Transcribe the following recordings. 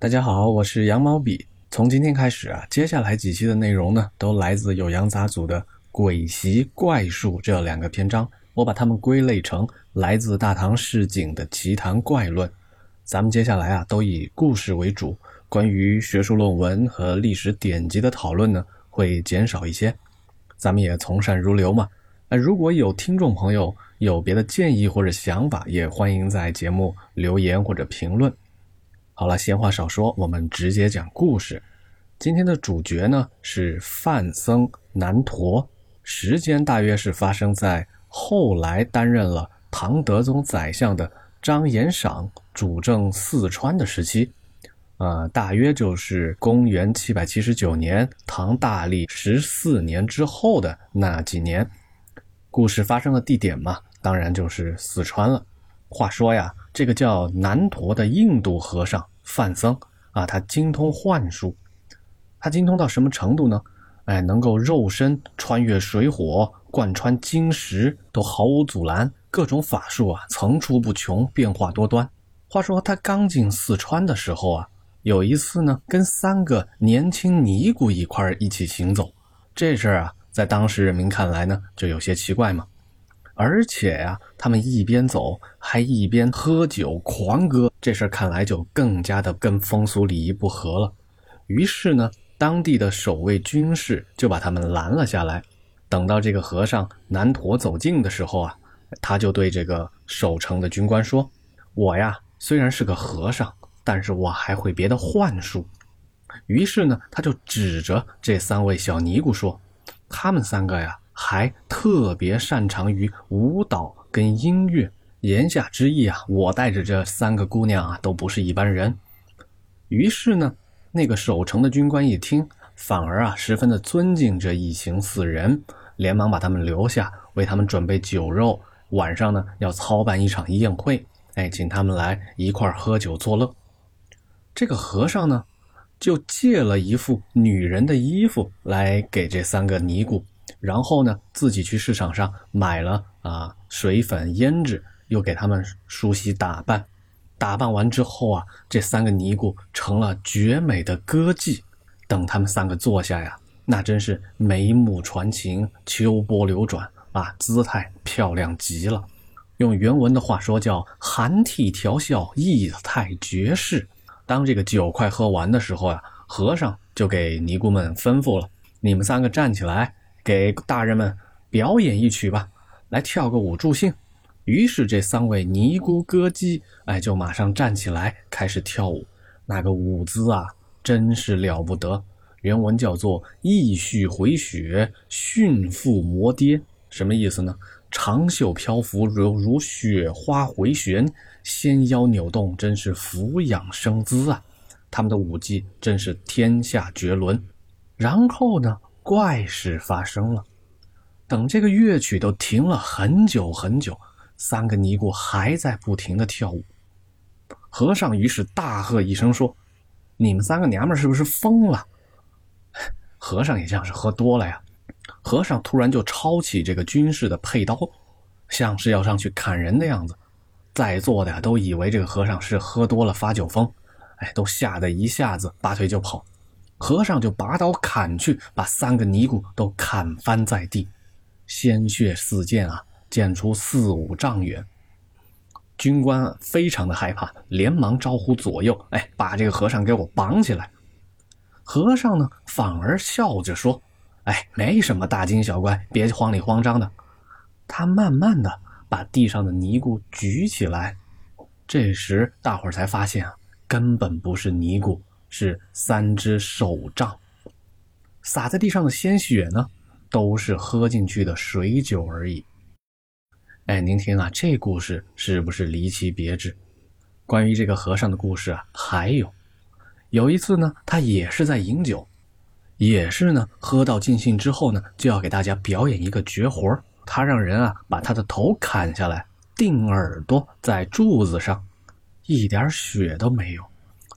大家好，我是羊毛笔。从今天开始啊，接下来几期的内容呢，都来自有羊杂组的《鬼袭怪术》这两个篇章。我把它们归类成来自大唐市井的奇谈怪论。咱们接下来啊，都以故事为主，关于学术论文和历史典籍的讨论呢，会减少一些。咱们也从善如流嘛。呃，如果有听众朋友有别的建议或者想法，也欢迎在节目留言或者评论。好了，闲话少说，我们直接讲故事。今天的主角呢是范僧南陀，时间大约是发生在后来担任了唐德宗宰相的张延赏主政四川的时期，呃，大约就是公元七百七十九年，唐大历十四年之后的那几年。故事发生的地点嘛，当然就是四川了。话说呀，这个叫南陀的印度和尚。范僧啊，他精通幻术，他精通到什么程度呢？哎，能够肉身穿越水火，贯穿金石，都毫无阻拦。各种法术啊，层出不穷，变化多端。话说他刚进四川的时候啊，有一次呢，跟三个年轻尼姑一块一起行走，这事儿啊，在当时人民看来呢，就有些奇怪嘛。而且呀，他们一边走还一边喝酒狂歌，这事看来就更加的跟风俗礼仪不合了。于是呢，当地的守卫军士就把他们拦了下来。等到这个和尚南陀走近的时候啊，他就对这个守城的军官说：“我呀，虽然是个和尚，但是我还会别的幻术。”于是呢，他就指着这三位小尼姑说：“他们三个呀。”还特别擅长于舞蹈跟音乐，言下之意啊，我带着这三个姑娘啊，都不是一般人。于是呢，那个守城的军官一听，反而啊，十分的尊敬这一行四人，连忙把他们留下，为他们准备酒肉，晚上呢要操办一场宴会，哎，请他们来一块喝酒作乐。这个和尚呢，就借了一副女人的衣服来给这三个尼姑。然后呢，自己去市场上买了啊水粉胭脂，又给他们梳洗打扮。打扮完之后啊，这三个尼姑成了绝美的歌妓。等他们三个坐下呀，那真是眉目传情，秋波流转啊，姿态漂亮极了。用原文的话说，叫含涕调笑，意态绝世。当这个酒快喝完的时候啊，和尚就给尼姑们吩咐了：你们三个站起来。给大人们表演一曲吧，来跳个舞助兴。于是这三位尼姑歌姬，哎，就马上站起来开始跳舞。那个舞姿啊，真是了不得。原文叫做“意绪回雪，驯腹摩跌”，什么意思呢？长袖漂浮，如如雪花回旋，纤腰扭动，真是俯仰生姿啊！他们的舞技真是天下绝伦。然后呢？怪事发生了，等这个乐曲都停了很久很久，三个尼姑还在不停的跳舞。和尚于是大喝一声说：“你们三个娘们是不是疯了？”和尚也像是喝多了呀。和尚突然就抄起这个军士的佩刀，像是要上去砍人的样子。在座的都以为这个和尚是喝多了发酒疯，哎，都吓得一下子拔腿就跑。和尚就拔刀砍去，把三个尼姑都砍翻在地，鲜血四溅啊，溅出四五丈远。军官非常的害怕，连忙招呼左右：“哎，把这个和尚给我绑起来。”和尚呢，反而笑着说：“哎，没什么大惊小怪，别慌里慌张的。”他慢慢的把地上的尼姑举起来，这时大伙儿才发现啊，根本不是尼姑。是三只手杖，洒在地上的鲜血呢，都是喝进去的水酒而已。哎，您听啊，这故事是不是离奇别致？关于这个和尚的故事啊，还有，有一次呢，他也是在饮酒，也是呢，喝到尽兴之后呢，就要给大家表演一个绝活他让人啊把他的头砍下来，钉耳朵在柱子上，一点血都没有。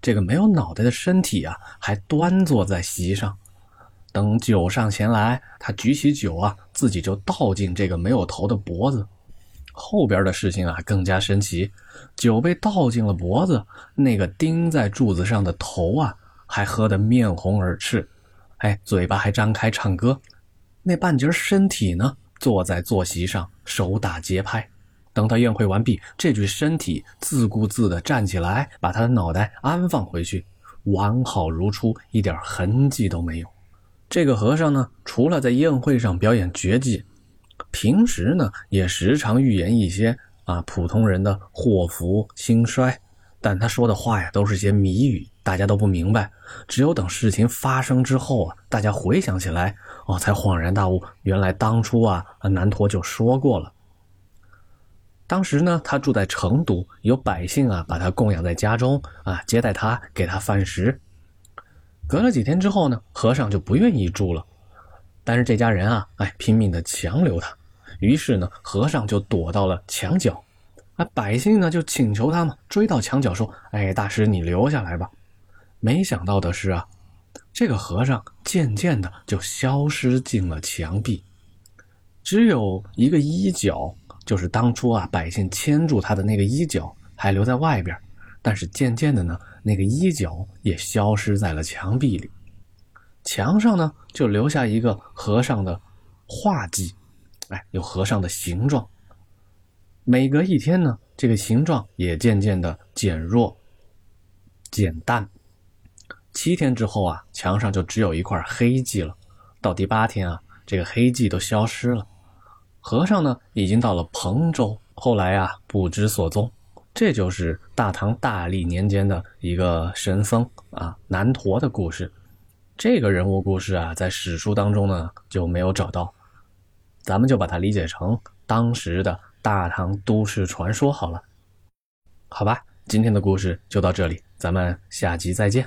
这个没有脑袋的身体啊，还端坐在席上。等酒上前来，他举起酒啊，自己就倒进这个没有头的脖子。后边的事情啊更加神奇，酒被倒进了脖子，那个钉在柱子上的头啊还喝得面红耳赤，哎，嘴巴还张开唱歌，那半截身体呢坐在坐席上手打节拍。等他宴会完毕，这具身体自顾自地站起来，把他的脑袋安放回去，完好如初，一点痕迹都没有。这个和尚呢，除了在宴会上表演绝技，平时呢也时常预言一些啊普通人的祸福兴衰，但他说的话呀都是些谜语，大家都不明白。只有等事情发生之后啊，大家回想起来，哦，才恍然大悟，原来当初啊南陀就说过了。当时呢，他住在成都，有百姓啊把他供养在家中啊，接待他，给他饭食。隔了几天之后呢，和尚就不愿意住了，但是这家人啊，哎，拼命的强留他。于是呢，和尚就躲到了墙角，啊，百姓呢就请求他嘛，追到墙角说：“哎，大师你留下来吧。”没想到的是啊，这个和尚渐渐的就消失进了墙壁，只有一个衣角。就是当初啊，百姓牵住他的那个衣角还留在外边，但是渐渐的呢，那个衣角也消失在了墙壁里，墙上呢就留下一个和尚的画迹，哎，有和尚的形状。每隔一天呢，这个形状也渐渐的减弱、减淡。七天之后啊，墙上就只有一块黑迹了。到第八天啊，这个黑迹都消失了。和尚呢，已经到了彭州，后来啊，不知所踪。这就是大唐大历年间的一个神僧啊，南陀的故事。这个人物故事啊，在史书当中呢就没有找到，咱们就把它理解成当时的大唐都市传说好了。好吧，今天的故事就到这里，咱们下集再见。